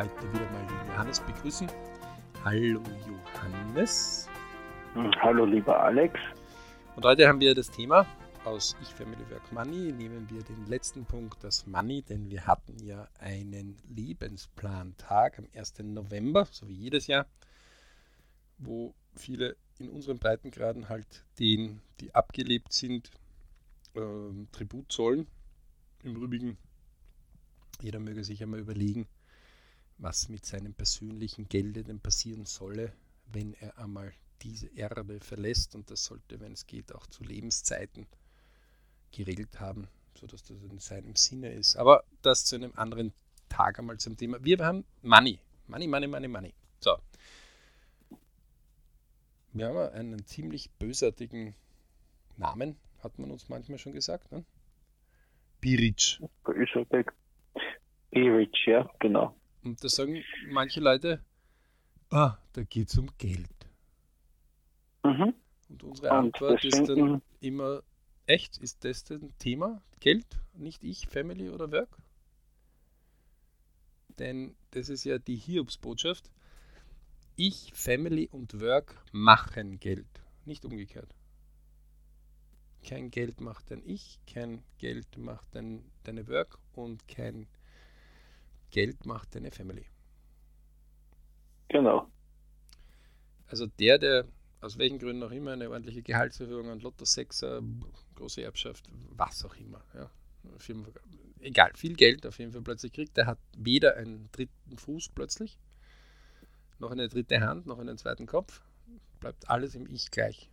heute wieder mal den Johannes begrüßen. Hallo Johannes. Hm, hallo lieber Alex. Und heute haben wir das Thema aus Ich Family Work Money. Nehmen wir den letzten Punkt, das Money, denn wir hatten ja einen Lebensplan-Tag am 1. November, so wie jedes Jahr, wo viele in unseren Breitengraden halt denen, die abgelebt sind, äh, Tribut zollen. Im Übrigen, jeder möge sich einmal überlegen, was mit seinem persönlichen Gelde denn passieren solle, wenn er einmal diese Erde verlässt. Und das sollte, wenn es geht, auch zu Lebenszeiten geregelt haben, sodass das in seinem Sinne ist. Aber das zu einem anderen Tag einmal zum Thema. Wir haben Money. Money, Money, Money, Money. So. Wir haben einen ziemlich bösartigen Namen, hat man uns manchmal schon gesagt. Ne? Biric. Bösartig. Ja, genau. Und da sagen manche Leute, ah, da geht es um Geld. Mhm. Und unsere Antwort ist dann immer, echt, ist das ein Thema? Geld, nicht ich, Family oder Work? Denn das ist ja die Hiobsbotschaft. Ich, Family und Work machen Geld, nicht umgekehrt. Kein Geld macht dein Ich, kein Geld macht dein, deine Work und kein Geld macht deine Family. Genau. Also der, der aus welchen Gründen auch immer eine ordentliche Gehaltserhöhung, ein Lotto 6er, große Erbschaft, was auch immer. Ja. Egal, viel Geld auf jeden Fall plötzlich kriegt. Der hat weder einen dritten Fuß plötzlich, noch eine dritte Hand, noch einen zweiten Kopf. Bleibt alles im Ich gleich.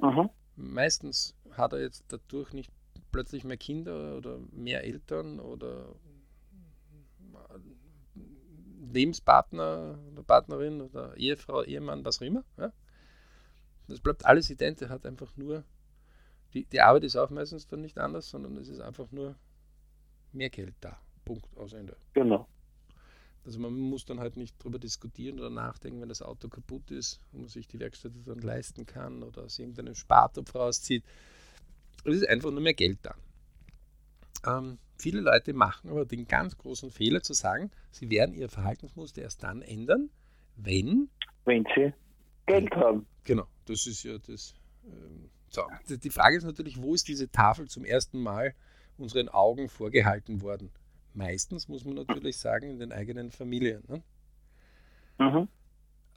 Mhm. Meistens hat er jetzt dadurch nicht plötzlich mehr Kinder oder mehr Eltern oder Lebenspartner oder Partnerin oder Ehefrau, Ehemann, was auch immer. Ja? Das bleibt alles ident, hat einfach nur, die, die Arbeit ist auch meistens dann nicht anders, sondern es ist einfach nur mehr Geld da. Punkt, aus Ende. Genau. Also man muss dann halt nicht drüber diskutieren oder nachdenken, wenn das Auto kaputt ist und man sich die Werkstatt dann leisten kann oder aus irgendeinem Spartopf rauszieht. Es ist einfach nur mehr Geld da. Ähm, viele Leute machen aber den ganz großen Fehler zu sagen, sie werden ihr Verhaltensmuster erst dann ändern, wenn. Wenn sie Geld haben. Genau, das ist ja das. Ähm, so. Die Frage ist natürlich, wo ist diese Tafel zum ersten Mal unseren Augen vorgehalten worden? Meistens muss man natürlich sagen, in den eigenen Familien. Ne? Mhm.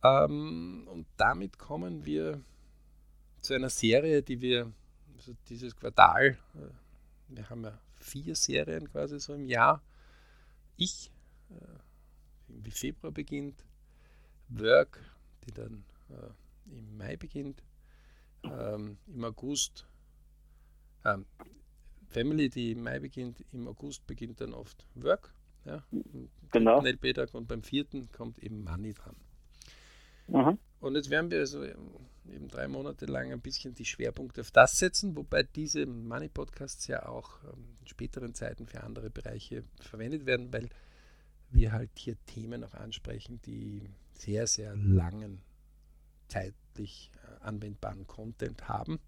Ähm, und damit kommen wir zu einer Serie, die wir also dieses Quartal, äh, wir haben ja vier Serien quasi so im Jahr. Ich, äh, wie Februar beginnt, Work, die dann äh, im Mai beginnt, ähm, im August, ähm, Family, die im Mai beginnt, im August beginnt dann oft Work. Ja, genau. Und beim vierten kommt eben Money dran. Mhm. Und jetzt werden wir also eben drei Monate lang ein bisschen die Schwerpunkte auf das setzen, wobei diese Money Podcasts ja auch ähm, in späteren Zeiten für andere Bereiche verwendet werden, weil wir halt hier Themen auch ansprechen, die sehr, sehr langen zeitlich äh, anwendbaren Content haben.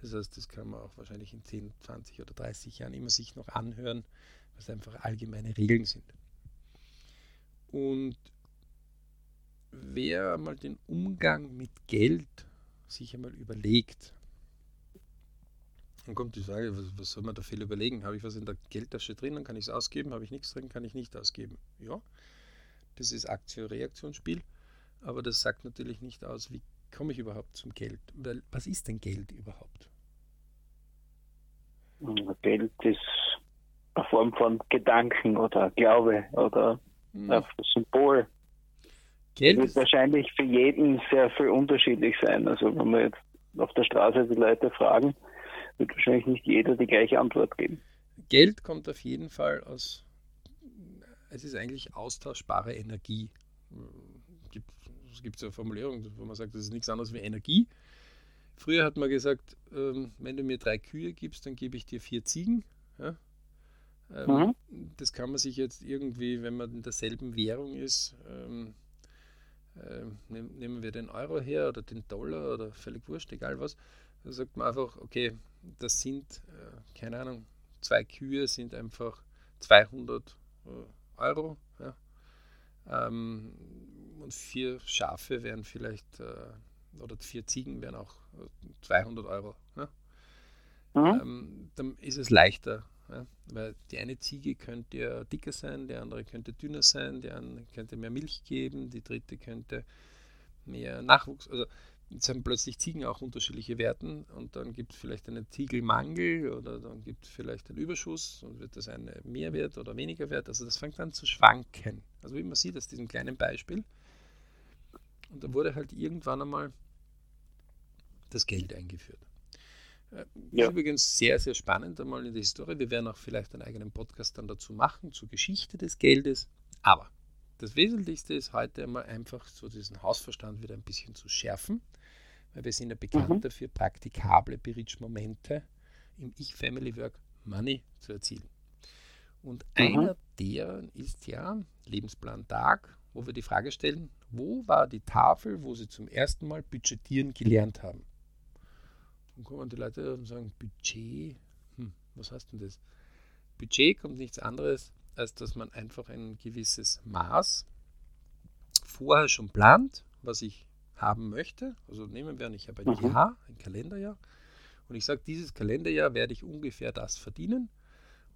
Das heißt, das kann man auch wahrscheinlich in 10, 20 oder 30 Jahren immer sich noch anhören, was einfach allgemeine Regeln sind. Und wer mal den Umgang mit Geld sich einmal überlegt, dann kommt die Frage, was, was soll man da viel überlegen? Habe ich was in der Geldtasche drin, dann kann ich es ausgeben, habe ich nichts drin, kann ich nicht ausgeben. Ja, das ist Aktion-Reaktionsspiel, aber das sagt natürlich nicht aus, wie komme ich überhaupt zum Geld? Weil, was ist denn Geld überhaupt? Geld ist eine Form von Gedanken oder Glaube oder hm. ein Symbol. Geld wird wahrscheinlich für jeden sehr viel unterschiedlich sein. Also wenn wir jetzt auf der Straße die Leute fragen, wird wahrscheinlich nicht jeder die gleiche Antwort geben. Geld kommt auf jeden Fall aus, es ist eigentlich austauschbare Energie. Es gibt so eine Formulierung, wo man sagt, das ist nichts anderes wie Energie. Früher hat man gesagt, ähm, wenn du mir drei Kühe gibst, dann gebe ich dir vier Ziegen. Ja? Ähm, mhm. Das kann man sich jetzt irgendwie, wenn man in derselben Währung ist, ähm, äh, nehmen wir den Euro her oder den Dollar oder völlig wurscht, egal was, da sagt man einfach, okay, das sind, äh, keine Ahnung, zwei Kühe sind einfach 200 äh, Euro. Ja. Ähm, und vier Schafe wären vielleicht, äh, oder vier Ziegen wären auch 200 äh, Euro. Ne? Mhm. Ähm, dann ist es leichter, ja? weil die eine Ziege könnte ja dicker sein, die andere könnte dünner sein, die andere könnte mehr Milch geben, die dritte könnte mehr Nachwuchs. Also jetzt haben plötzlich Ziegen auch unterschiedliche Werten und dann gibt es vielleicht einen Ziegelmangel oder dann gibt es vielleicht einen Überschuss und wird das eine mehr wert oder weniger wert. Also das fängt an zu schwanken. Also wie man sieht aus diesem kleinen Beispiel. Und da wurde halt irgendwann einmal das Geld eingeführt. Ja. Übrigens sehr, sehr spannend einmal in der Historie. Wir werden auch vielleicht einen eigenen Podcast dann dazu machen, zur Geschichte des Geldes. Aber das Wesentlichste ist heute einmal einfach so diesen Hausverstand wieder ein bisschen zu schärfen, weil wir sind ja bekannt mhm. dafür, praktikable Berichtsmomente im Ich-Family-Work Money zu erzielen. Und mhm. einer deren ist ja Lebensplan Tag, wo wir die Frage stellen, wo war die Tafel, wo sie zum ersten Mal budgetieren gelernt haben? Dann kommen die Leute und sagen, Budget, hm, was heißt denn das? Budget kommt nichts anderes als dass man einfach ein gewisses Maß vorher schon plant, was ich haben möchte. Also nehmen wir an, ich habe ein mhm. Jahr, ein Kalenderjahr. Und ich sage, dieses Kalenderjahr werde ich ungefähr das verdienen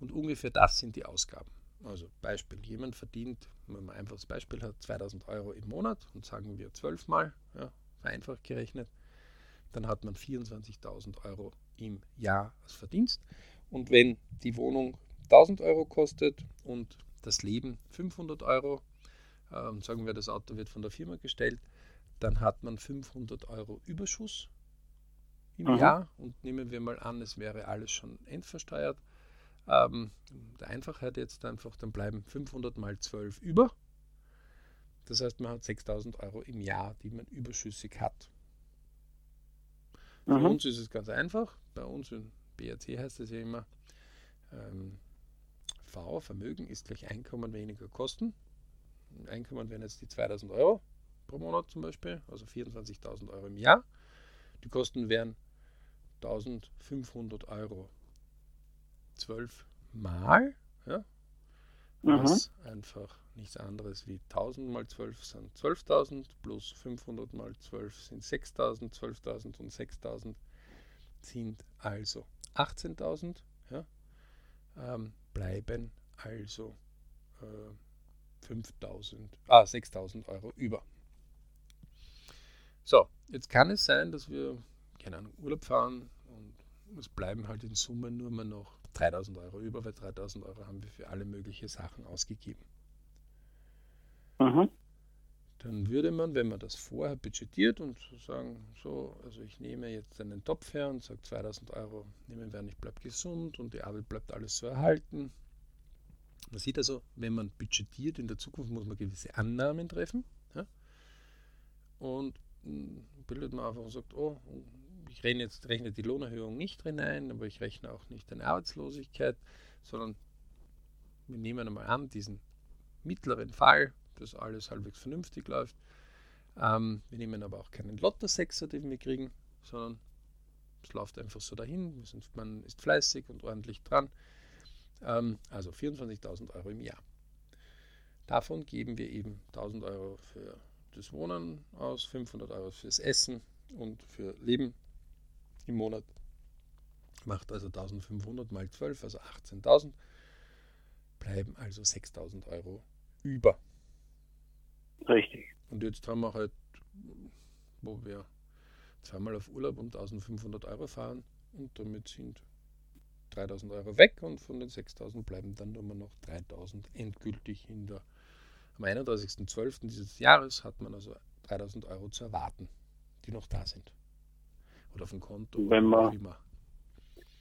und ungefähr das sind die Ausgaben. Also Beispiel, jemand verdient, wenn man einfach das Beispiel hat, 2000 Euro im Monat und sagen wir zwölfmal, ja, vereinfacht gerechnet, dann hat man 24.000 Euro im Jahr als Verdienst. Und wenn die Wohnung 1000 Euro kostet und das Leben 500 Euro, ähm, sagen wir, das Auto wird von der Firma gestellt, dann hat man 500 Euro Überschuss im mhm. Jahr und nehmen wir mal an, es wäre alles schon endversteuert. Ähm, der Einfachheit jetzt einfach, dann bleiben 500 mal 12 über. Das heißt, man hat 6000 Euro im Jahr, die man überschüssig hat. Mhm. Für uns ist es ganz einfach. Bei uns in BRC heißt es ja immer, ähm, V, Vermögen ist gleich Einkommen weniger Kosten. Einkommen wären jetzt die 2000 Euro pro Monat zum Beispiel, also 24.000 Euro im Jahr. Die Kosten wären 1500 Euro 12 Mal, ja, was mhm. einfach nichts anderes wie 1000 mal 12 sind 12.000 plus 500 mal 12 sind 6.000, 12.000 und 6.000 sind also 18.000. Ja. Ähm, bleiben also äh, 5000, ah, 6000 Euro über. So, jetzt kann es sein, dass wir, keine Ahnung, Urlaub fahren und es bleiben halt in Summe nur mehr noch 3000 Euro über, weil 3000 Euro haben wir für alle möglichen Sachen ausgegeben. Mhm. Dann würde man, wenn man das vorher budgetiert und sagen, so, also ich nehme jetzt einen Topf her und sage 2000 Euro nehmen wir an, ich bleibe gesund und die Arbeit bleibt alles so erhalten. Man sieht also, wenn man budgetiert in der Zukunft, muss man gewisse Annahmen treffen. Ja? Und hm, bildet man einfach und sagt, oh, ich rechne jetzt rechne die Lohnerhöhung nicht drin ein, aber ich rechne auch nicht eine Arbeitslosigkeit, sondern wir nehmen einmal an, diesen mittleren Fall, dass alles halbwegs vernünftig läuft. Ähm, wir nehmen aber auch keinen Lotto-Sechser, den wir kriegen, sondern es läuft einfach so dahin. Sind, man ist fleißig und ordentlich dran. Ähm, also 24.000 Euro im Jahr. Davon geben wir eben 1000 Euro für das Wohnen aus, 500 Euro fürs Essen und für Leben im Monat. Macht also 1500 mal 12, also 18.000. Bleiben also 6000 Euro über. Richtig. Und jetzt haben wir halt, wo wir zweimal auf Urlaub um 1500 Euro fahren und damit sind 3000 Euro weg und von den 6000 bleiben dann nur noch 3000 endgültig in der. Am 31.12. dieses Jahres hat man also 3000 Euro zu erwarten, die noch da sind. Oder auf dem Konto. Wenn man, immer.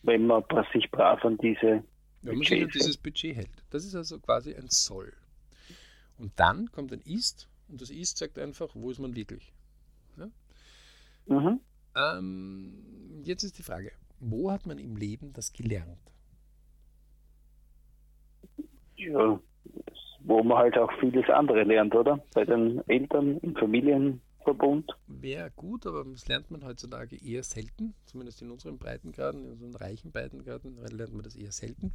Wenn man sich brav an diese. Wenn man sich an dieses Budget hält. Das ist also quasi ein Soll. Und dann kommt ein Ist und das Ist sagt einfach, wo ist man wirklich. Ja? Mhm. Ähm, jetzt ist die Frage, wo hat man im Leben das gelernt? Ja, wo man halt auch vieles andere lernt, oder? Bei den Eltern, im Familienverbund. Wäre gut, aber das lernt man heutzutage eher selten, zumindest in unseren Breitengraden, in unseren reichen Breitengraden lernt man das eher selten.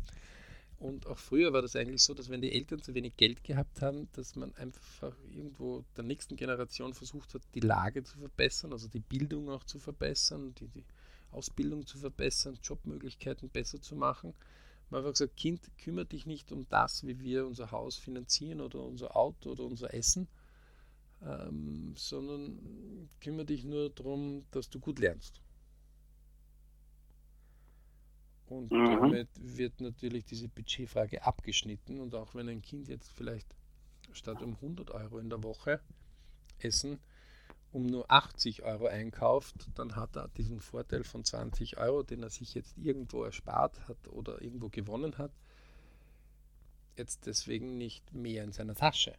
Und auch früher war das eigentlich so, dass wenn die Eltern zu wenig Geld gehabt haben, dass man einfach irgendwo der nächsten Generation versucht hat, die Lage zu verbessern, also die Bildung auch zu verbessern, die, die Ausbildung zu verbessern, Jobmöglichkeiten besser zu machen. Man hat einfach gesagt, Kind, kümmere dich nicht um das, wie wir unser Haus finanzieren oder unser Auto oder unser Essen, ähm, sondern kümmere dich nur darum, dass du gut lernst. Und mhm. damit wird natürlich diese Budgetfrage abgeschnitten. Und auch wenn ein Kind jetzt vielleicht statt um 100 Euro in der Woche Essen um nur 80 Euro einkauft, dann hat er diesen Vorteil von 20 Euro, den er sich jetzt irgendwo erspart hat oder irgendwo gewonnen hat, jetzt deswegen nicht mehr in seiner Tasche.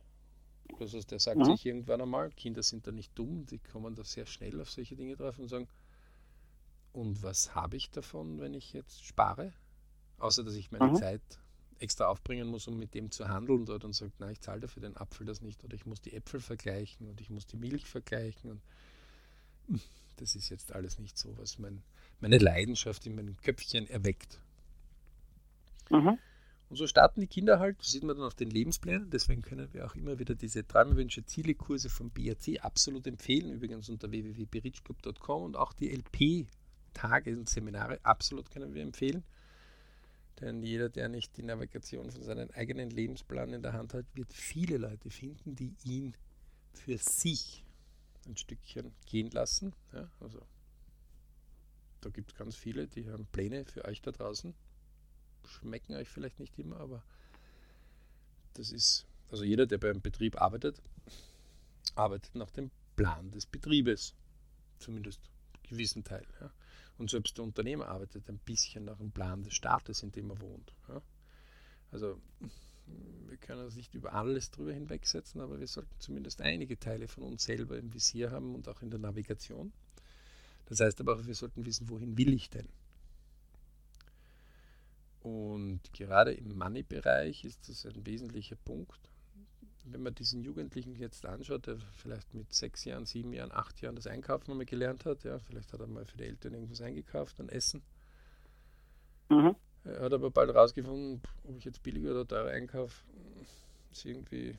Das heißt, der sagt mhm. sich irgendwann einmal, Kinder sind da nicht dumm, die kommen da sehr schnell auf solche Dinge drauf und sagen, und was habe ich davon, wenn ich jetzt spare? Außer dass ich meine mhm. Zeit extra aufbringen muss, um mit dem zu handeln dort und sagt, na, ich zahle dafür den Apfel das nicht oder ich muss die Äpfel vergleichen und ich muss die Milch vergleichen und das ist jetzt alles nicht so, was mein, meine Leidenschaft in meinem Köpfchen erweckt. Mhm. Und so starten die Kinder halt, das sieht man dann auf den Lebensplänen, deswegen können wir auch immer wieder diese Träumewünsche, Ziele-Kurse vom BRC absolut empfehlen, übrigens unter www.berichclub.com und auch die LP-Tage und Seminare absolut können wir empfehlen. Denn jeder, der nicht die Navigation von seinem eigenen Lebensplan in der Hand hat, wird viele Leute finden, die ihn für sich ein Stückchen gehen lassen. Ja, also da gibt es ganz viele, die haben Pläne für euch da draußen. Schmecken euch vielleicht nicht immer, aber das ist, also jeder, der beim Betrieb arbeitet, arbeitet nach dem Plan des Betriebes. Zumindest gewissen Teil. Ja. Und selbst der Unternehmer arbeitet ein bisschen nach dem Plan des Staates, in dem er wohnt. Ja? Also wir können uns nicht über alles drüber hinwegsetzen, aber wir sollten zumindest einige Teile von uns selber im Visier haben und auch in der Navigation. Das heißt aber auch, wir sollten wissen, wohin will ich denn? Und gerade im Money-Bereich ist das ein wesentlicher Punkt wenn man diesen Jugendlichen jetzt anschaut, der vielleicht mit sechs Jahren, sieben Jahren, acht Jahren das Einkaufen einmal gelernt hat, ja, vielleicht hat er mal für die Eltern irgendwas eingekauft, an Essen. Mhm. Er hat aber bald rausgefunden, ob ich jetzt billiger oder teurer einkaufe, ist irgendwie,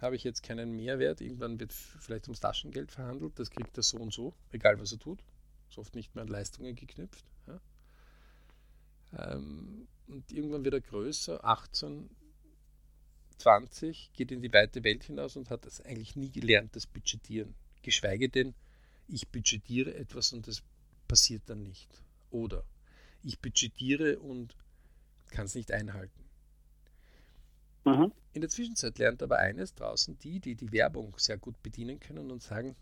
habe ich jetzt keinen Mehrwert. Irgendwann wird vielleicht ums Taschengeld verhandelt, das kriegt er so und so, egal was er tut. Ist oft nicht mehr an Leistungen geknüpft. Ähm, und irgendwann wird er größer, 18, 20, geht in die weite Welt hinaus und hat das eigentlich nie gelernt, das Budgetieren. Geschweige denn, ich budgetiere etwas und das passiert dann nicht. Oder ich budgetiere und kann es nicht einhalten. Mhm. In der Zwischenzeit lernt aber eines draußen die, die die Werbung sehr gut bedienen können und sagen,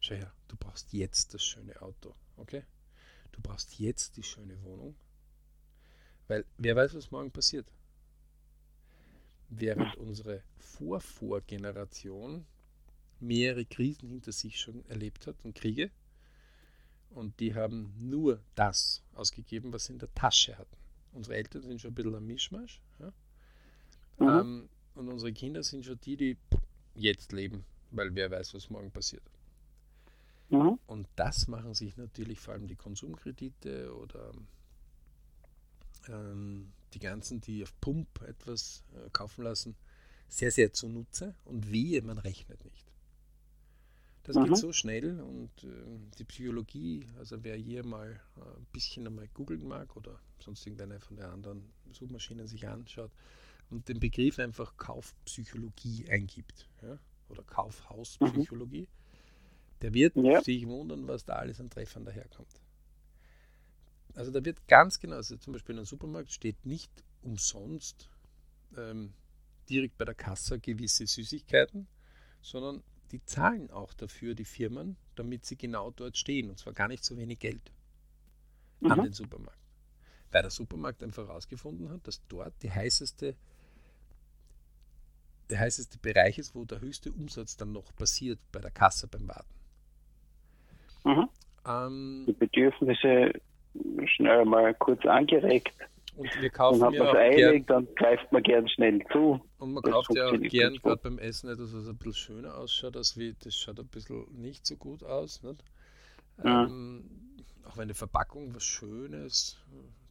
schau her, du brauchst jetzt das schöne Auto, okay? Du brauchst jetzt die schöne Wohnung, weil wer weiß, was morgen passiert während unsere Vorvorgeneration mehrere Krisen hinter sich schon erlebt hat und Kriege. Und die haben nur das ausgegeben, was sie in der Tasche hatten. Unsere Eltern sind schon ein bisschen am Mischmasch. Ja? Mhm. Ähm, und unsere Kinder sind schon die, die jetzt leben, weil wer weiß, was morgen passiert. Mhm. Und das machen sich natürlich vor allem die Konsumkredite oder ähm, die ganzen, die auf Pump etwas äh, kaufen lassen, sehr, sehr zunutze und wehe, man rechnet nicht. Das mhm. geht so schnell und äh, die Psychologie, also wer hier mal äh, ein bisschen einmal googeln mag oder sonst irgendeine von den anderen Suchmaschinen sich anschaut und den Begriff einfach Kaufpsychologie eingibt ja, oder Kaufhauspsychologie, mhm. der wird ja. sich wundern, was da alles an Treffern daherkommt. Also da wird ganz genau, also zum Beispiel in einem Supermarkt steht nicht umsonst ähm, direkt bei der Kasse gewisse Süßigkeiten, sondern die zahlen auch dafür, die Firmen, damit sie genau dort stehen. Und zwar gar nicht so wenig Geld mhm. an den Supermarkt. Weil der Supermarkt einfach herausgefunden hat, dass dort die heißeste, der heißeste Bereich ist, wo der höchste Umsatz dann noch passiert bei der Kasse beim Warten. Mhm. Ähm, die Bedürfnisse schnell mal kurz angeregt. Und wir kaufen dann hat ja auch eilig, gern, dann greift man gern schnell zu. Und man das kauft ja auch gern gerade beim Essen etwas, was ein bisschen schöner ausschaut, als wie das schaut ein bisschen nicht so gut aus. Nicht? Mhm. Ähm, auch wenn die Verpackung was Schönes,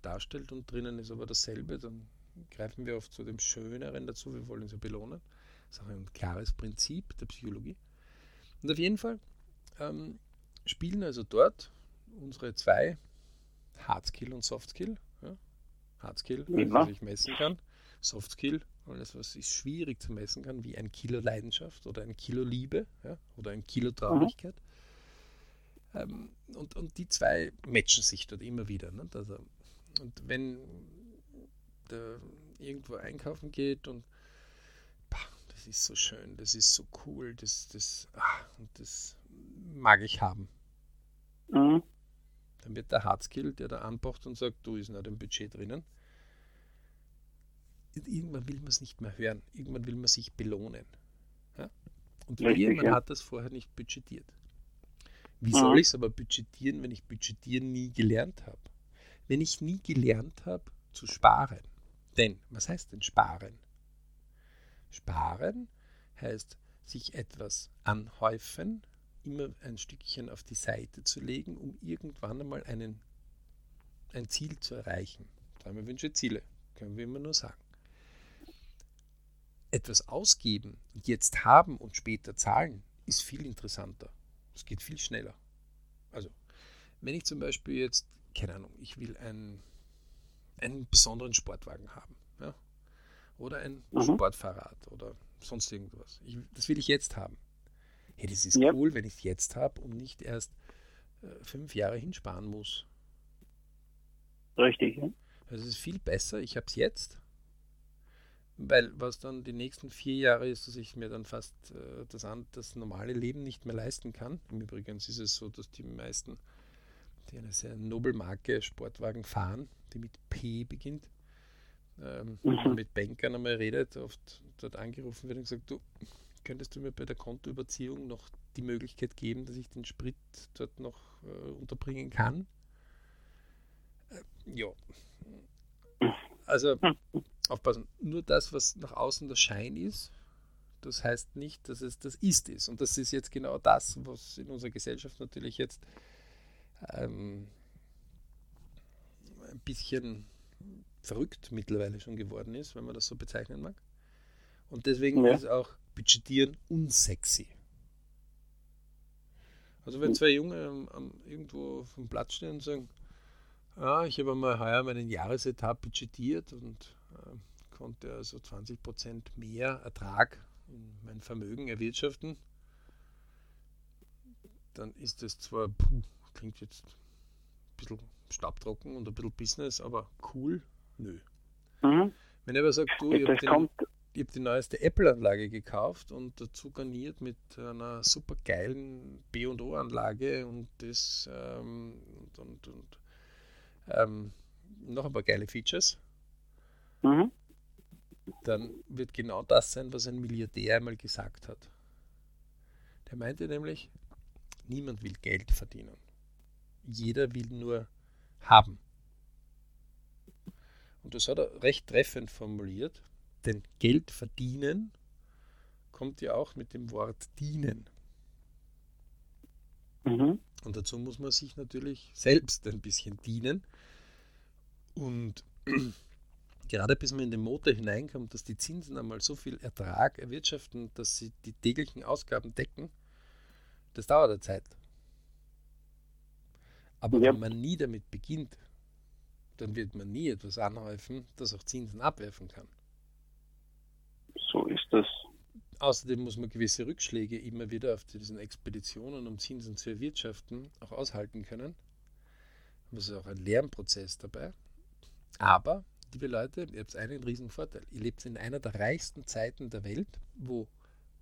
darstellt und drinnen ist aber dasselbe, dann greifen wir oft zu dem Schöneren dazu, wir wollen sie belohnen. Das ist auch ein klares Prinzip der Psychologie. Und auf jeden Fall ähm, spielen also dort unsere zwei Hardskill und Softskill. Ja? Hardskill, alles, was ich messen kann. Softskill, alles, was ich schwierig zu messen kann, wie ein Kilo Leidenschaft oder ein Kilo Liebe ja? oder ein Kilo Traurigkeit. Mhm. Ähm, und, und die zwei matchen sich dort immer wieder. Ne? Also, und wenn der irgendwo einkaufen geht und das ist so schön, das ist so cool, das, das, ach, das mag ich haben. Mhm. Dann wird der Hardskill, der da anpocht und sagt, du ist nicht im Budget drinnen. Irgendwann will man es nicht mehr hören. Irgendwann will man sich belohnen. Ja? Und man ja. hat das vorher nicht budgetiert. Wie mhm. soll ich es aber budgetieren, wenn ich budgetieren nie gelernt habe? Wenn ich nie gelernt habe zu sparen. Denn, was heißt denn sparen? Sparen heißt sich etwas anhäufen, immer ein Stückchen auf die Seite zu legen, um irgendwann einmal einen, ein Ziel zu erreichen. Träume, Wünsche, Ziele, können wir immer nur sagen. Etwas ausgeben und jetzt haben und später zahlen, ist viel interessanter. Es geht viel schneller. Also, wenn ich zum Beispiel jetzt, keine Ahnung, ich will einen, einen besonderen Sportwagen haben, ja? oder ein mhm. Sportfahrrad oder sonst irgendwas. Ich, das will ich jetzt haben hey, das ist ja. cool, wenn ich es jetzt habe und nicht erst äh, fünf Jahre hinsparen muss. Richtig, ja. Also es ist viel besser, ich habe es jetzt, weil was dann die nächsten vier Jahre ist, dass ich mir dann fast äh, das, das normale Leben nicht mehr leisten kann. Im Übrigen ist es so, dass die meisten, die eine sehr Nobelmarke Sportwagen fahren, die mit P beginnt, ähm, mhm. mit Bankern einmal redet, oft dort angerufen wird und gesagt, du, könntest du mir bei der Kontoüberziehung noch die Möglichkeit geben, dass ich den Sprit dort noch äh, unterbringen kann? Äh, ja. Also aufpassen, nur das, was nach außen der Schein ist, das heißt nicht, dass es das Ist ist. Und das ist jetzt genau das, was in unserer Gesellschaft natürlich jetzt ähm, ein bisschen verrückt mittlerweile schon geworden ist, wenn man das so bezeichnen mag. Und deswegen ja. ist auch budgetieren unsexy. Also wenn zwei Junge um, um, irgendwo vom Platz stehen und sagen, ah, ich habe mal heuer meinen Jahresetat budgetiert und äh, konnte also 20% mehr Ertrag in mein Vermögen erwirtschaften, dann ist das zwar, puh, klingt jetzt ein bisschen staubtrocken und ein bisschen Business, aber cool, nö. Mhm. Wenn er aber sagt, du, ich habe den, ich habe die neueste Apple-Anlage gekauft und dazu garniert mit einer super geilen B&O-Anlage und das ähm, und, und, und ähm, noch ein paar geile Features. Mhm. Dann wird genau das sein, was ein Milliardär einmal gesagt hat. Der meinte nämlich, niemand will Geld verdienen. Jeder will nur haben. Und das hat er recht treffend formuliert denn Geld verdienen kommt ja auch mit dem Wort dienen. Mhm. Und dazu muss man sich natürlich selbst ein bisschen dienen. Und gerade bis man in den Motor hineinkommt, dass die Zinsen einmal so viel Ertrag erwirtschaften, dass sie die täglichen Ausgaben decken, das dauert eine Zeit. Aber ja. wenn man nie damit beginnt, dann wird man nie etwas anhäufen, das auch Zinsen abwerfen kann. Das. Außerdem muss man gewisse Rückschläge immer wieder auf diesen Expeditionen, um Zinsen zu erwirtschaften, auch aushalten können. Das ist auch ein Lernprozess dabei. Aber, liebe Leute, ihr habt einen riesen Vorteil. Ihr lebt in einer der reichsten Zeiten der Welt, wo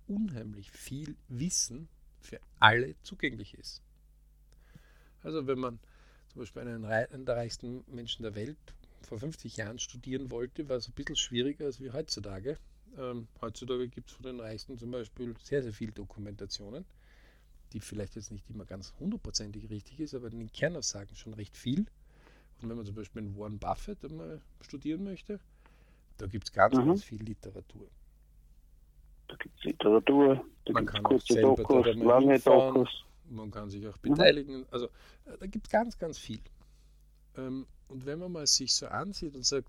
unheimlich viel Wissen für alle zugänglich ist. Also wenn man zum Beispiel einen, einen der reichsten Menschen der Welt vor 50 Jahren studieren wollte, war es ein bisschen schwieriger als wie heutzutage. Ähm, heutzutage gibt es von den Reichsten zum Beispiel sehr, sehr viel Dokumentationen, die vielleicht jetzt nicht immer ganz hundertprozentig richtig ist, aber in den Kernaussagen schon recht viel. Und wenn man zum Beispiel einen Warren Buffett einmal studieren möchte, da gibt es ganz, mhm. ganz viel Literatur. Da gibt es Literatur, da man kann kurze Dokus, lange Dokus. Man kann sich auch beteiligen. Mhm. Also äh, da gibt es ganz, ganz viel. Ähm, Und wenn man mal sich so ansieht und sagt,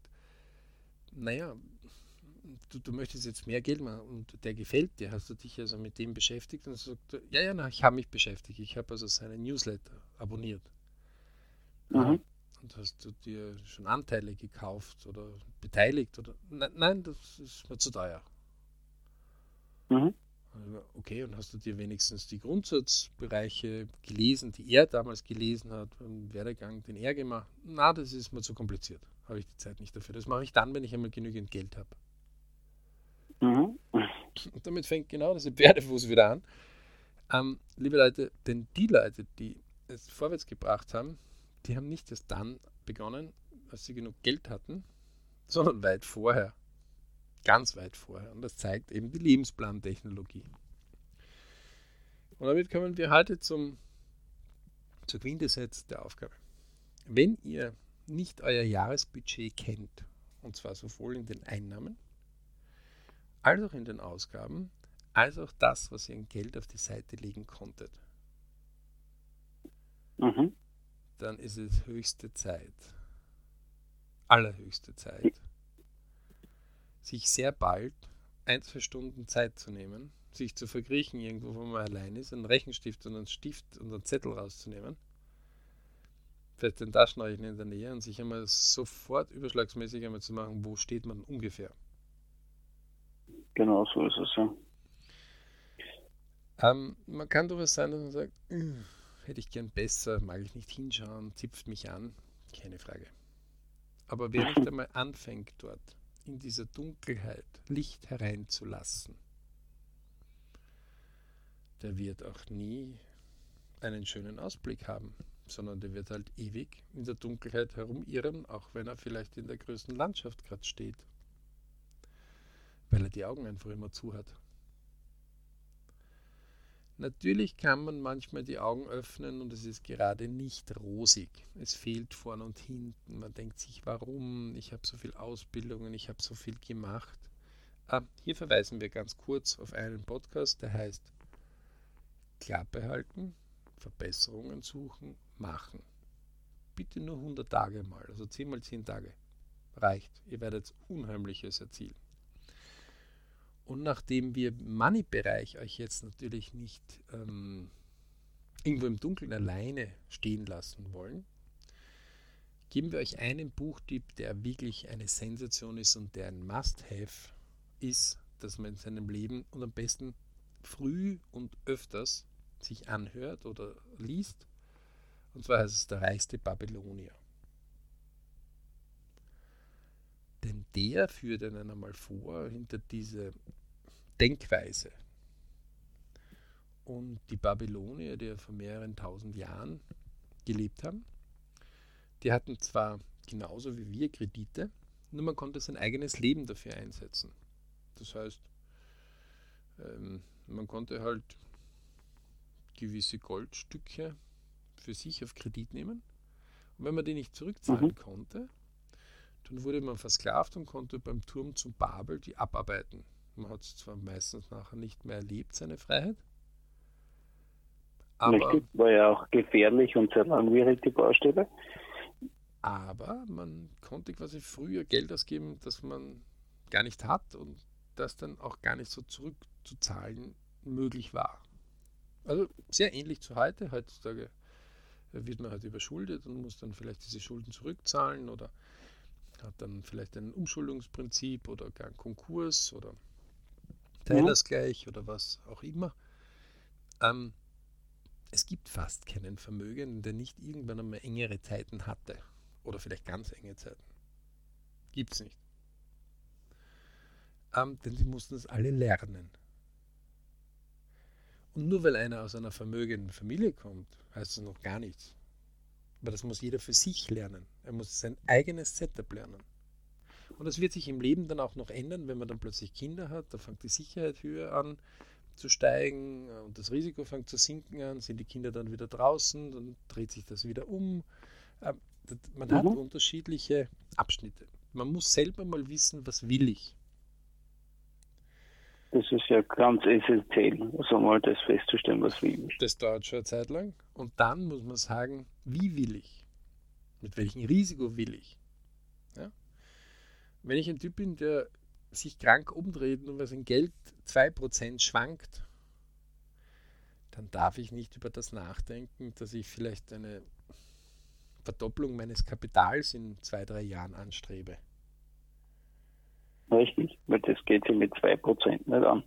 naja, du, du möchtest jetzt mehr Geld machen und der gefällt dir, hast du dich also mit dem beschäftigt und sagt, ja, ja, na, ich habe mich beschäftigt, ich habe also seine Newsletter abonniert. Mhm. Und hast du dir schon Anteile gekauft oder beteiligt oder nein, nein das ist mir zu teuer. Mhm. Okay, und hast du dir wenigstens die Grundsatzbereiche gelesen, die er damals gelesen hat, im Werdegang, den er gemacht hat? Na, das ist mir zu kompliziert. Habe ich die Zeit nicht dafür. Das mache ich dann, wenn ich einmal genügend Geld habe. Mhm. Und damit fängt genau dieser Pferdefuß wieder an. Ähm, liebe Leute, denn die Leute, die es vorwärts gebracht haben, die haben nicht erst dann begonnen, als sie genug Geld hatten, sondern weit vorher. Ganz weit vorher. Und das zeigt eben die Lebensplantechnologie. Und damit kommen wir heute zum, zur Quintessenz der Aufgabe. Wenn ihr nicht euer Jahresbudget kennt, und zwar sowohl in den Einnahmen als auch in den Ausgaben, als auch das, was ihr in Geld auf die Seite legen konntet, mhm. dann ist es höchste Zeit, allerhöchste Zeit, sich sehr bald ein, zwei Stunden Zeit zu nehmen, sich zu verkriechen irgendwo, wo man allein ist, einen Rechenstift und einen Stift und einen Zettel rauszunehmen, vielleicht den Taschenrechner in der Nähe und sich einmal sofort überschlagsmäßig einmal zu machen, wo steht man ungefähr. Genau, so ist es ja. Ähm, man kann durchaus sein, dass man sagt, hätte ich gern besser, mag ich nicht hinschauen, zipft mich an, keine Frage. Aber wer nicht einmal anfängt dort, in dieser Dunkelheit Licht hereinzulassen, der wird auch nie einen schönen Ausblick haben, sondern der wird halt ewig in der Dunkelheit herumirren, auch wenn er vielleicht in der größten Landschaft gerade steht weil er die Augen einfach immer zu hat. Natürlich kann man manchmal die Augen öffnen und es ist gerade nicht rosig. Es fehlt vorn und hinten. Man denkt sich, warum? Ich habe so viel Ausbildungen, ich habe so viel gemacht. Ah, hier verweisen wir ganz kurz auf einen Podcast, der heißt Klappe halten, Verbesserungen suchen, machen. Bitte nur 100 Tage mal, also 10 mal 10 Tage. Reicht. Ihr werdet Unheimliches erzielen. Und nachdem wir Money-Bereich euch jetzt natürlich nicht ähm, irgendwo im Dunkeln alleine stehen lassen wollen, geben wir euch einen Buchtipp, der wirklich eine Sensation ist und der ein Must-Have ist, dass man in seinem Leben und am besten früh und öfters sich anhört oder liest. Und zwar heißt es der reichste Babylonier. Denn der führt einen einmal vor hinter diese Denkweise. Und die Babylonier, die ja vor mehreren tausend Jahren gelebt haben, die hatten zwar genauso wie wir Kredite, nur man konnte sein eigenes Leben dafür einsetzen. Das heißt, ähm, man konnte halt gewisse Goldstücke für sich auf Kredit nehmen. Und wenn man die nicht zurückzahlen mhm. konnte, dann wurde man versklavt und konnte beim Turm zum Babel die abarbeiten. Man hat es zwar meistens nachher nicht mehr erlebt, seine Freiheit. Aber, Richtig, war ja auch gefährlich und sehr langwierig, die Baustelle. Aber man konnte quasi früher Geld ausgeben, das man gar nicht hat und das dann auch gar nicht so zurückzuzahlen möglich war. Also sehr ähnlich zu heute. Heutzutage wird man halt überschuldet und muss dann vielleicht diese Schulden zurückzahlen oder hat dann vielleicht ein Umschuldungsprinzip oder gar einen Konkurs oder Teilersgleich oder was auch immer. Ähm, es gibt fast keinen Vermögenden, der nicht irgendwann einmal engere Zeiten hatte. Oder vielleicht ganz enge Zeiten. Gibt es nicht. Ähm, denn sie mussten es alle lernen. Und nur weil einer aus einer vermögenden Familie kommt, heißt das noch gar nichts. Aber das muss jeder für sich lernen. Er muss sein eigenes Setup lernen. Und das wird sich im Leben dann auch noch ändern, wenn man dann plötzlich Kinder hat. Da fängt die Sicherheit höher an zu steigen und das Risiko fängt zu sinken an. Sind die Kinder dann wieder draußen, dann dreht sich das wieder um. Ähm, man mhm. hat unterschiedliche Abschnitte. Man muss selber mal wissen, was will ich. Das ist ja ganz essentiell, also mal das festzustellen, was will ich. Das dauert schon eine Zeit lang. Und dann muss man sagen, wie will ich? Mit welchem Risiko will ich? Ja? Wenn ich ein Typ bin, der sich krank umdreht und weil sein Geld 2% schwankt, dann darf ich nicht über das nachdenken, dass ich vielleicht eine Verdopplung meines Kapitals in zwei, drei Jahren anstrebe. Richtig, weil das geht sich mit 2% nicht an.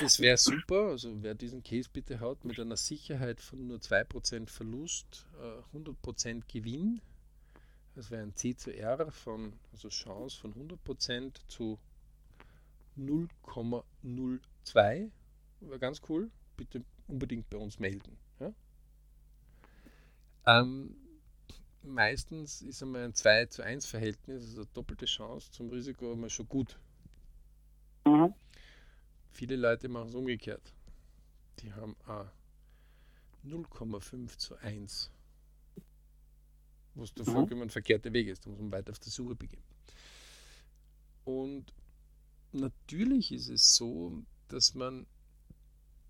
Das wäre super, also wer diesen Case bitte hat mit einer Sicherheit von nur 2% Verlust, 100% äh, Gewinn, das wäre ein C zu R von, also Chance von 100% zu 0,02, wäre ganz cool, bitte unbedingt bei uns melden. Ja? Ähm, meistens ist einmal ein 2 zu 1 Verhältnis, also doppelte Chance zum Risiko immer schon gut. Mhm. Viele Leute machen es umgekehrt. Die haben 0,5 zu 1. Was der mhm. vollkommen verkehrte Weg ist. Da muss man weiter auf der Suche beginnen. Und natürlich ist es so, dass man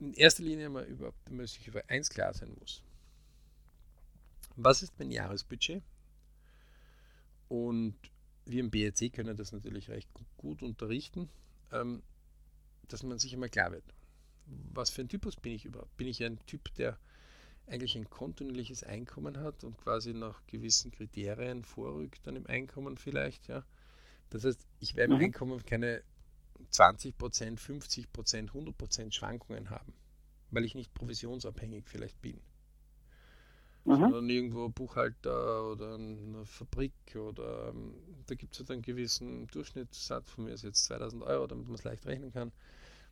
in erster Linie mal überhaupt sich über eins klar sein muss. Was ist mein Jahresbudget? Und wir im BRC können das natürlich recht gut unterrichten, ähm, dass man sich einmal klar wird. Was für ein Typus bin ich überhaupt? Bin ich ein Typ, der eigentlich ein kontinuierliches Einkommen hat und quasi nach gewissen Kriterien vorrückt dann im Einkommen vielleicht, ja? Das heißt, ich werde im mhm. Einkommen keine 20%, 50%, 100% Schwankungen haben, weil ich nicht provisionsabhängig vielleicht bin mhm. sondern irgendwo Buchhalter oder eine Fabrik oder ähm, da gibt es halt einen gewissen Durchschnittssatz, von mir ist jetzt 2000 Euro, damit man es leicht rechnen kann.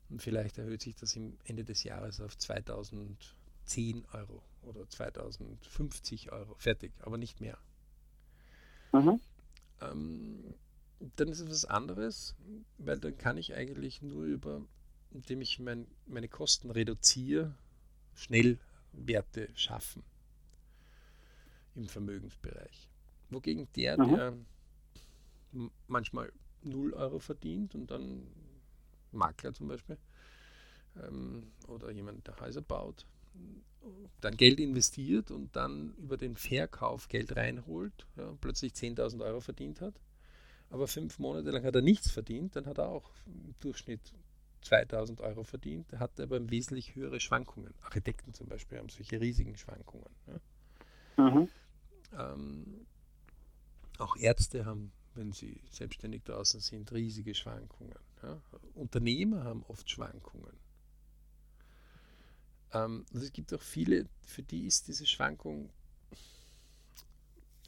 Und vielleicht erhöht sich das im Ende des Jahres auf 2010 Euro oder 2050 Euro. Fertig, aber nicht mehr. Mhm. Ähm, dann ist es was anderes, weil dann kann ich eigentlich nur über, indem ich mein, meine Kosten reduziere, schnell Werte schaffen im Vermögensbereich. Wogegen der, mhm. der manchmal 0 Euro verdient und dann Makler zum Beispiel ähm, oder jemand, der Häuser baut, dann Geld investiert und dann über den Verkauf Geld reinholt, ja, plötzlich 10.000 Euro verdient hat, aber fünf Monate lang hat er nichts verdient, dann hat er auch im Durchschnitt 2000 Euro verdient, hat aber wesentlich höhere Schwankungen. Architekten zum Beispiel haben solche riesigen Schwankungen. Ja. Mhm. Ähm, auch Ärzte haben, wenn sie selbstständig draußen sind, riesige Schwankungen. Ja? Unternehmer haben oft Schwankungen. Ähm, und es gibt auch viele, für die ist diese Schwankung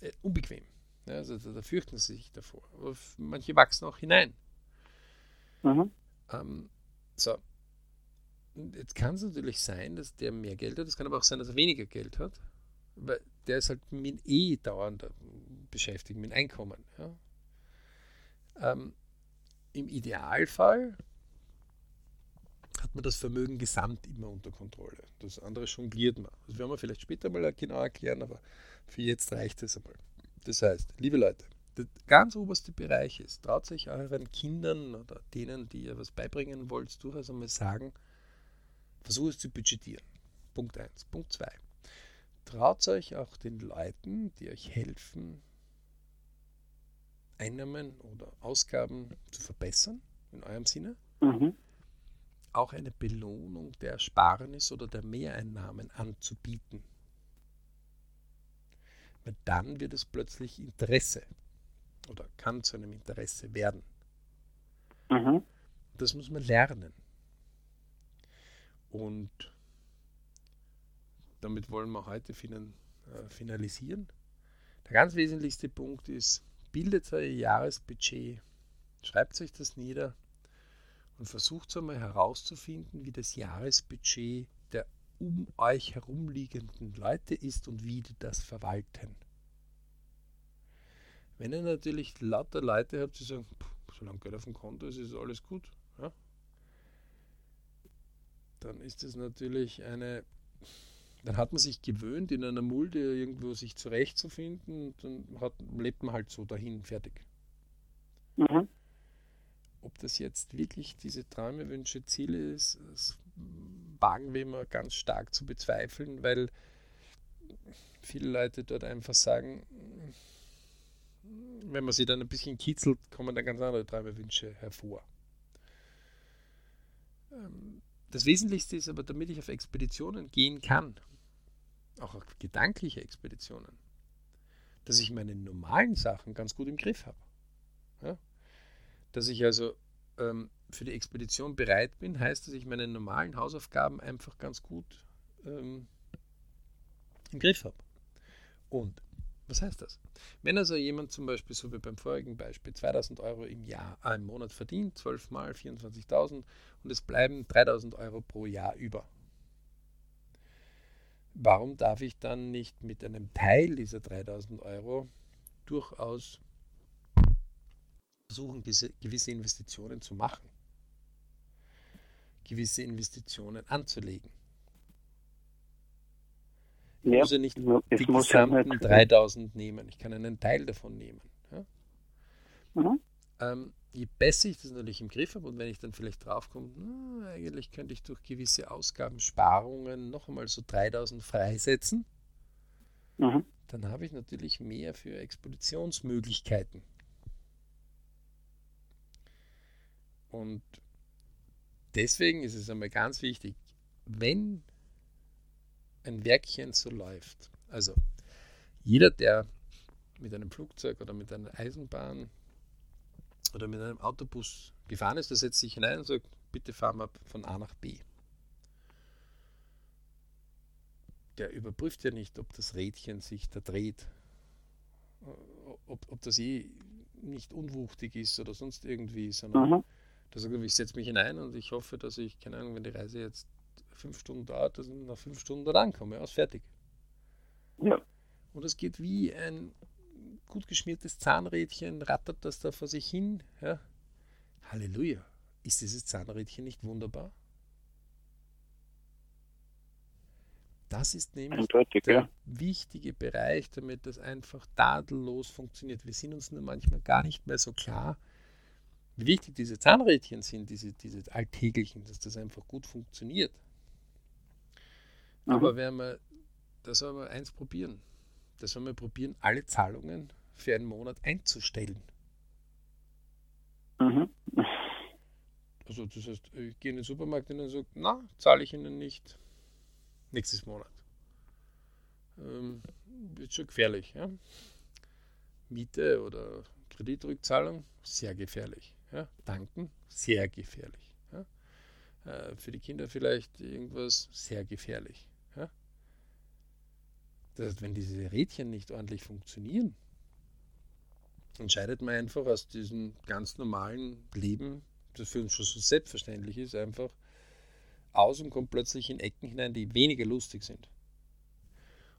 äh, unbequem. Ja, also da, da, fürchten sie sich davor. Aber manche wachsen auch hinein. Mhm. Ähm, so. jetzt kann es natürlich sein, dass der mehr Geld hat. Es kann aber auch sein, dass er weniger Geld hat. Weil der ist halt mit eh dauernd beschäftigt, mit Einkommen. Ja. Ähm, Im Idealfall hat man das Vermögen gesamt immer unter Kontrolle. Das andere jongliert man. Das werden wir vielleicht später mal genau erklären, aber für jetzt reicht es einmal. Das heißt, liebe Leute, der ganz oberste Bereich ist, traut sich euren Kindern oder denen, die ihr was beibringen wollt, durchaus einmal sagen, versuche es zu budgetieren. Punkt 1. Punkt 2 traut euch auch den Leuten, die euch helfen, Einnahmen oder Ausgaben zu verbessern, in eurem Sinne, mhm. Auch eine Belohnung der Ersparnis oder der Mehreinnahmen anzubieten. Weil dann wird es plötzlich Interesse oder kann zu einem Interesse werden. Mhm. Das muss man lernen. Und damit wollen wir heute äh, finalisieren. Der ganz wesentlichste Punkt ist, bildet euer Jahresbudget, schreibt euch das nieder und versucht einmal herauszufinden, wie das Jahresbudget der um euch herumliegenden Leute ist und wie die das verwalten. Wenn ihr natürlich lauter Leute habt, die sagen, solange Geld auf dem Konto ist, ist alles gut, ja, dann ist das natürlich eine dann hat man sich gewöhnt, in einer Mulde irgendwo sich zurechtzufinden und dann hat, lebt man halt so dahin, fertig. Mhm. Ob das jetzt wirklich diese Träume, Wünsche, Ziele ist, das wagen wir immer ganz stark zu bezweifeln, weil viele Leute dort einfach sagen, wenn man sie dann ein bisschen kitzelt, kommen dann ganz andere Träumewünsche hervor. Ähm, das Wesentlichste ist aber, damit ich auf Expeditionen gehen kann, auch auf gedankliche Expeditionen, dass ich meine normalen Sachen ganz gut im Griff habe. Ja? Dass ich also ähm, für die Expedition bereit bin, heißt, dass ich meine normalen Hausaufgaben einfach ganz gut ähm, im Griff habe. Und was heißt das? Wenn also jemand zum Beispiel, so wie beim vorigen Beispiel, 2000 Euro im Jahr, äh, im Monat verdient, 12 mal 24.000 und es bleiben 3000 Euro pro Jahr über. Warum darf ich dann nicht mit einem Teil dieser 3000 Euro durchaus versuchen, gewisse Investitionen zu machen? Gewisse Investitionen anzulegen? Ich ja, muss ja nicht die gesamten nicht 3000 nehmen. Ich kann einen Teil davon nehmen. Ja? Mhm. Ähm, je besser ich das natürlich im Griff habe und wenn ich dann vielleicht draufkomme, na, eigentlich könnte ich durch gewisse Ausgabensparungen noch einmal so 3000 freisetzen, mhm. dann habe ich natürlich mehr für Expeditionsmöglichkeiten. Und deswegen ist es einmal ganz wichtig, wenn ein Werkchen so läuft. Also jeder, der mit einem Flugzeug oder mit einer Eisenbahn oder mit einem Autobus gefahren ist, der setzt sich hinein und sagt, bitte fahren wir von A nach B. Der überprüft ja nicht, ob das Rädchen sich da dreht, ob, ob das eh nicht unwuchtig ist oder sonst irgendwie, sondern mhm. Der sagt, ich setze mich hinein und ich hoffe, dass ich, keine Ahnung, wenn die Reise jetzt fünf Stunden dauert, dass ich nach fünf Stunden dort ankomme. Ja, ist fertig. Ja. Und es geht wie ein gut geschmiertes Zahnrädchen, rattert das da vor sich hin. Ja. Halleluja. Ist dieses Zahnrädchen nicht wunderbar? Das ist nämlich Eindeutig, der ja. wichtige Bereich, damit das einfach tadellos funktioniert. Wir sind uns nur manchmal gar nicht mehr so klar, wie wichtig diese Zahnrädchen sind, diese, diese alltäglichen, dass das einfach gut funktioniert. Mhm. Aber wenn wir, da soll man eins probieren. Da soll man probieren, alle Zahlungen für einen Monat einzustellen. Mhm. Also das heißt, ich gehe in den Supermarkt und sage, na, zahle ich Ihnen nicht nächstes Monat. Ähm, wird schon gefährlich. Ja? Miete oder Kreditrückzahlung, sehr gefährlich. Ja? Danken, sehr gefährlich. Ja? Äh, für die Kinder vielleicht irgendwas sehr gefährlich. Das heißt, wenn diese Rädchen nicht ordentlich funktionieren, entscheidet man einfach aus diesem ganz normalen Leben, das für uns schon so selbstverständlich ist, einfach aus und kommt plötzlich in Ecken hinein, die weniger lustig sind.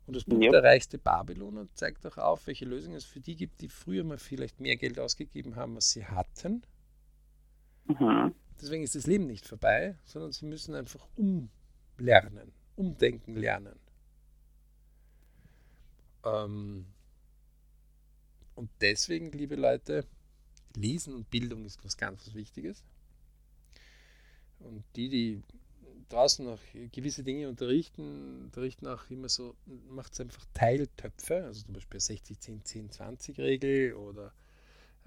Und das Buch ja. Der reichste Babyloner zeigt auch auf, welche Lösungen es für die gibt, die früher mal vielleicht mehr Geld ausgegeben haben, als sie hatten. Mhm. Deswegen ist das Leben nicht vorbei, sondern sie müssen einfach umlernen, umdenken lernen. Ähm, und deswegen, liebe Leute, Lesen und Bildung ist was ganz was Wichtiges. Und die, die draußen noch gewisse Dinge unterrichten, unterrichten auch immer so, macht es einfach Teiltöpfe, also zum Beispiel 60, 10, 10, 20 Regel oder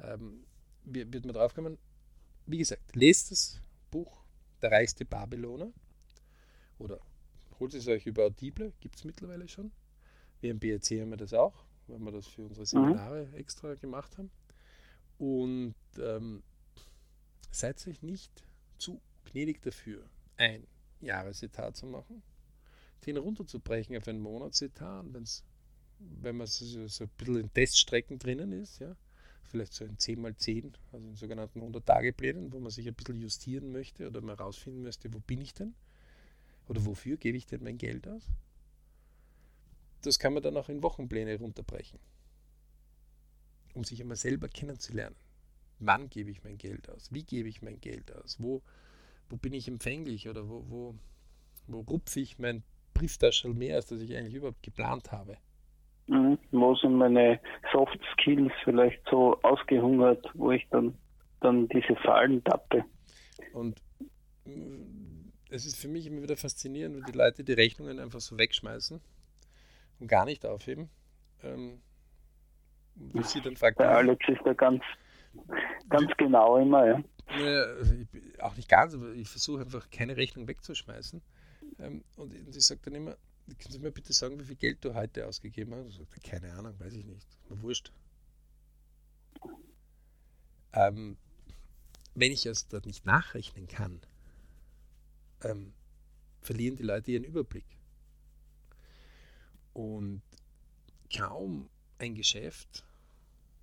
ähm, wird man drauf kommen. Wie gesagt, lest das Buch Der reichste Babyloner oder holt es euch über Audible, gibt es mittlerweile schon. Wir im BRC haben wir das auch, weil wir das für unsere mhm. Seminare mhm. extra gemacht haben. Und ähm, seid euch nicht zu gnädig dafür, ein Jahresetat zu machen, den runterzubrechen auf einen Monatsetat. Wenn's, wenn man so, so ein bisschen in Teststrecken drinnen ist, ja, vielleicht so ein 10x10, also in sogenannten 100-Tage-Plänen, wo man sich ein bisschen justieren möchte oder mal rausfinden müsste, wo bin ich denn? Oder wofür gebe ich denn mein Geld aus? das kann man dann auch in Wochenpläne runterbrechen, um sich einmal selber kennenzulernen. Wann gebe ich mein Geld aus? Wie gebe ich mein Geld aus? Wo, wo bin ich empfänglich oder wo, wo, wo rupfe ich mein Brieftaschel mehr, als das ich eigentlich überhaupt geplant habe? Mhm. Wo sind meine Soft Skills vielleicht so ausgehungert, wo ich dann, dann diese Fallen tappe? Und mm, es ist für mich immer wieder faszinierend, wenn die Leute die Rechnungen einfach so wegschmeißen und gar nicht aufheben. Ähm, Wie sie dann fragt, Der Alex ist da ganz, ganz wie, genau immer, ja. ja. Auch nicht ganz, aber ich versuche einfach keine Rechnung wegzuschmeißen. Ähm, und, und ich sage dann immer, können Sie mir bitte sagen, wie viel Geld du heute ausgegeben hast? Sagt er, keine Ahnung, weiß ich nicht. Mir wurscht. Ähm, wenn ich es dort nicht nachrechnen kann, ähm, verlieren die Leute ihren Überblick. Und kaum ein Geschäft,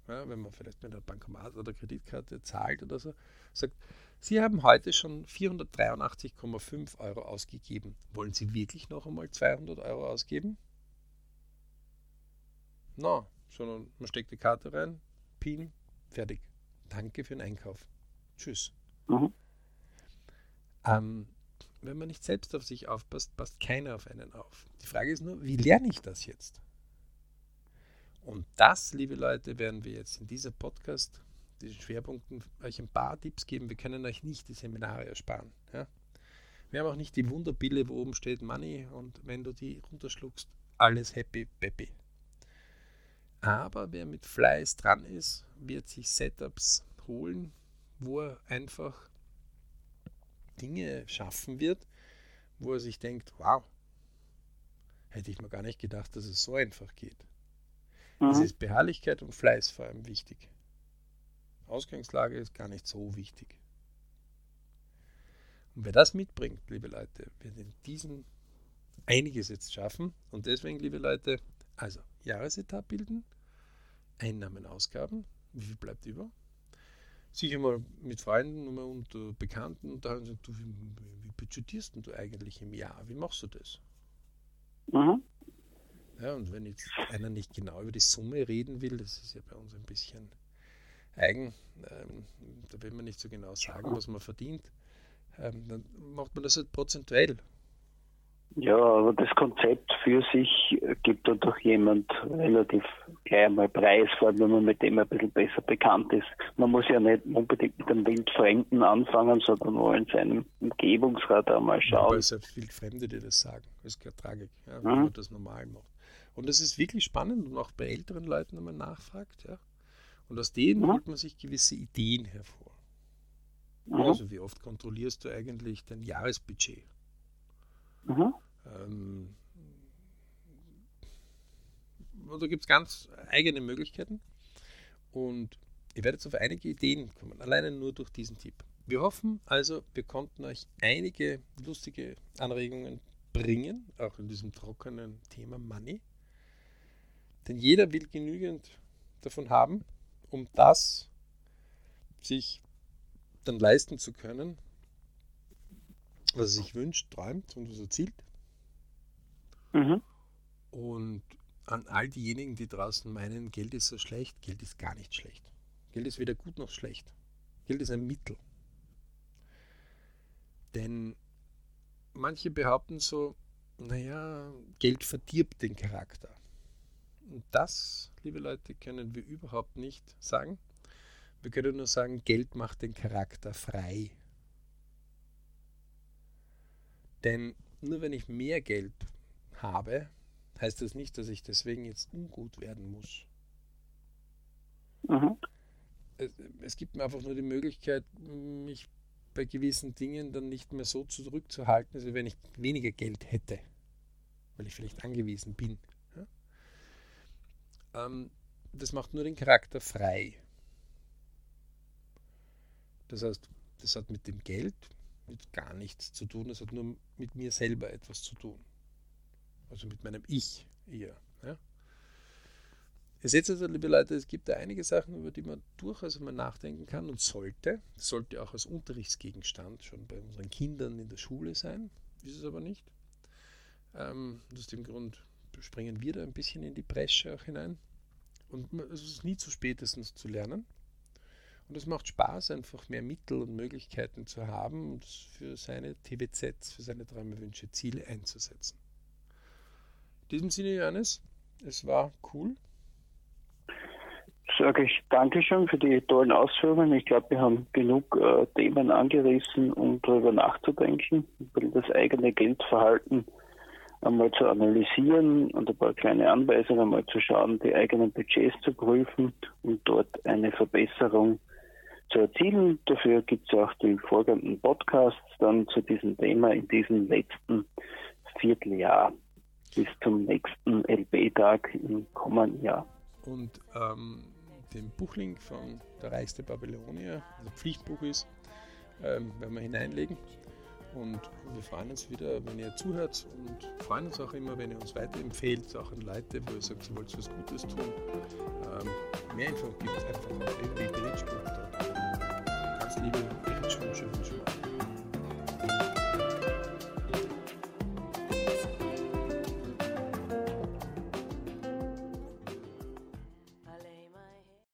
ja, wenn man vielleicht mit einer Bankomat oder Kreditkarte zahlt oder so, sagt, Sie haben heute schon 483,5 Euro ausgegeben. Wollen Sie wirklich noch einmal 200 Euro ausgeben? Na, no, sondern man steckt die Karte rein, PIN, fertig. Danke für den Einkauf. Tschüss. Mhm. Ähm, wenn man nicht selbst auf sich aufpasst, passt keiner auf einen auf. Die Frage ist nur, wie lerne ich das jetzt? Und das, liebe Leute, werden wir jetzt in dieser Podcast, diesen Schwerpunkten, euch ein paar Tipps geben. Wir können euch nicht die Seminare ersparen. Ja? Wir haben auch nicht die Wunderpille, wo oben steht Money und wenn du die runterschluckst, alles happy, peppy. Aber wer mit Fleiß dran ist, wird sich Setups holen, wo er einfach Dinge schaffen wird, wo er sich denkt, wow, hätte ich mir gar nicht gedacht, dass es so einfach geht. Mhm. Es ist Beharrlichkeit und Fleiß vor allem wichtig. Ausgangslage ist gar nicht so wichtig. Und wer das mitbringt, liebe Leute, wird in diesem einiges jetzt schaffen. Und deswegen, liebe Leute, also Jahresetat bilden, Einnahmen, Ausgaben, wie viel bleibt über? Sicher mal mit Freunden und uh, Bekannten und da haben sie gesagt, du, wie, wie budgetierst du eigentlich im Jahr? Wie machst du das? Mhm. Ja, und wenn jetzt einer nicht genau über die Summe reden will, das ist ja bei uns ein bisschen eigen, ähm, da will man nicht so genau sagen, was man verdient, ähm, dann macht man das halt prozentuell. Ja, aber das Konzept für sich gibt dann doch jemand relativ gleich einmal Preis, vor allem wenn man mit dem ein bisschen besser bekannt ist. Man muss ja nicht unbedingt mit einem Wildfremden anfangen, sondern nur in seinem Umgebungsrat einmal schauen. Aber es gibt Wildfremde, die das sagen. Das ist keine Tragik, ja, wenn mhm. man das normal macht. Und das ist wirklich spannend und auch bei älteren Leuten, wenn man nachfragt. Ja. Und aus denen holt man sich gewisse Ideen hervor. Also wie oft kontrollierst du eigentlich dein Jahresbudget? Ähm, da gibt es ganz eigene Möglichkeiten. Und ihr werdet auf einige Ideen kommen, alleine nur durch diesen Tipp. Wir hoffen also, wir konnten euch einige lustige Anregungen bringen, auch in diesem trockenen Thema Money. Denn jeder will genügend davon haben, um das sich dann leisten zu können, was er sich wünscht, träumt und was er zielt. Mhm. Und an all diejenigen, die draußen meinen, Geld ist so schlecht, Geld ist gar nicht schlecht. Geld ist weder gut noch schlecht. Geld ist ein Mittel. Denn manche behaupten so, naja, Geld verdirbt den Charakter. Und das, liebe Leute, können wir überhaupt nicht sagen. Wir können nur sagen, Geld macht den Charakter frei. Denn nur wenn ich mehr Geld habe, heißt das nicht, dass ich deswegen jetzt ungut werden muss. Mhm. Es, es, gibt mir einfach nur die Möglichkeit, mich bei gewissen Dingen dann nicht mehr so zurückzuhalten, als wenn ich weniger Geld hätte, weil ich vielleicht angewiesen bin. Ähm, das macht nur den Charakter frei. Das heißt, das hat mit dem Geld mit gar nichts zu tun, das hat nur mit mir selber etwas zu tun also mit meinem Ich eher. Ja. Ihr seht also, liebe Leute, es gibt da einige Sachen, über die man durchaus mal nachdenken kann und sollte. Das sollte auch als Unterrichtsgegenstand schon bei unseren Kindern in der Schule sein, ist es aber nicht. Ähm, aus dem Grund springen wir da ein bisschen in die Bresche auch hinein. Und es ist nie zu spätestens zu lernen. Und es macht Spaß, einfach mehr Mittel und Möglichkeiten zu haben und für seine TWZs, für seine Träume, Wünsche, Ziele einzusetzen. In diesem Sinne, Johannes, es war cool. Sage ich Dankeschön für die tollen Ausführungen. Ich glaube, wir haben genug äh, Themen angerissen, um darüber nachzudenken, über das eigene Geldverhalten einmal zu analysieren und ein paar kleine Anweisungen einmal zu schauen, die eigenen Budgets zu prüfen und dort eine Verbesserung zu erzielen. Dafür gibt es auch die folgenden Podcasts dann zu diesem Thema in diesem letzten Vierteljahr bis zum nächsten LB-Tag im kommenden Jahr. Und ähm, den Buchlink von Der reichste Babylonier, also Pflichtbuch ist, ähm, werden wir hineinlegen. Und wir freuen uns wieder, wenn ihr zuhört und freuen uns auch immer, wenn ihr uns weiterempfehlt, auch an Leute, wo ihr sagt, ihr wollt was Gutes tun. Ähm, mehr Infos gibt es einfach auf www.bridge.de. Ganz liebe Bridge und schönen